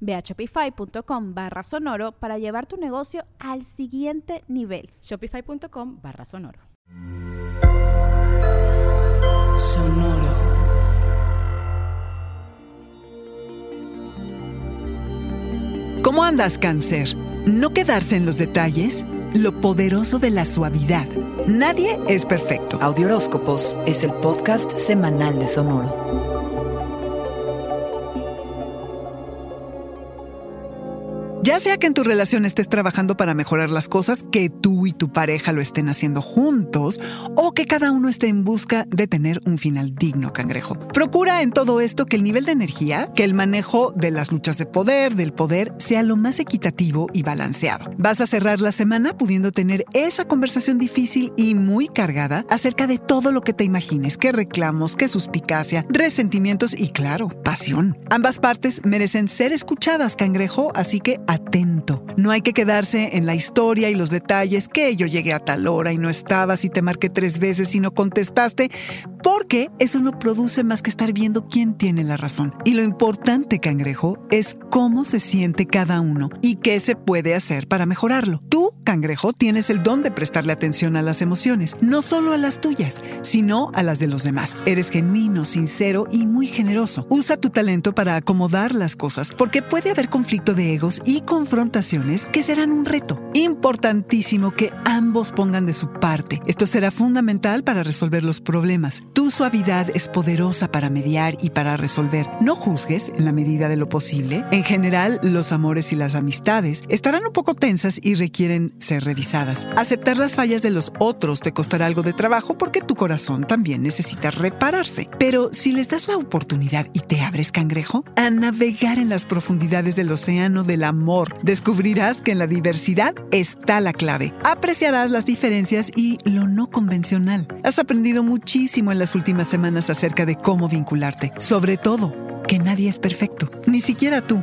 Ve a shopify.com barra sonoro para llevar tu negocio al siguiente nivel. Shopify.com barra sonoro. Sonoro. ¿Cómo andas, cáncer? ¿No quedarse en los detalles? Lo poderoso de la suavidad. Nadie es perfecto. Audioróscopos es el podcast semanal de Sonoro. Ya sea que en tu relación estés trabajando para mejorar las cosas, que tú y tu pareja lo estén haciendo juntos, o que cada uno esté en busca de tener un final digno, cangrejo. Procura en todo esto que el nivel de energía, que el manejo de las luchas de poder, del poder, sea lo más equitativo y balanceado. Vas a cerrar la semana pudiendo tener esa conversación difícil y muy cargada acerca de todo lo que te imagines, qué reclamos, qué suspicacia, resentimientos y claro, pasión. Ambas partes merecen ser escuchadas, cangrejo, así que atento. No hay que quedarse en la historia y los detalles que yo llegué a tal hora y no estabas y te marqué tres veces y no contestaste, porque eso no produce más que estar viendo quién tiene la razón. Y lo importante, cangrejo, es cómo se siente cada uno y qué se puede hacer para mejorarlo. Tú, cangrejo, tienes el don de prestarle atención a las emociones, no solo a las tuyas, sino a las de los demás. Eres genuino, sincero y muy generoso. Usa tu talento para acomodar las cosas, porque puede haber conflicto de egos y confrontaciones que serán un reto. Importantísimo que ambos pongan de su parte. Esto será fundamental para resolver los problemas. Tu suavidad es poderosa para mediar y para resolver. No juzgues en la medida de lo posible. En general, los amores y las amistades estarán un poco tensas y requieren ser revisadas. Aceptar las fallas de los otros te costará algo de trabajo porque tu corazón también necesita repararse. Pero si les das la oportunidad y te abres cangrejo, a navegar en las profundidades del océano del amor, descubrirás que en la diversidad está la clave. Apreciarás las diferencias y lo no convencional. Has aprendido muchísimo en las últimas semanas acerca de cómo vincularte. Sobre todo, que nadie es perfecto, ni siquiera tú.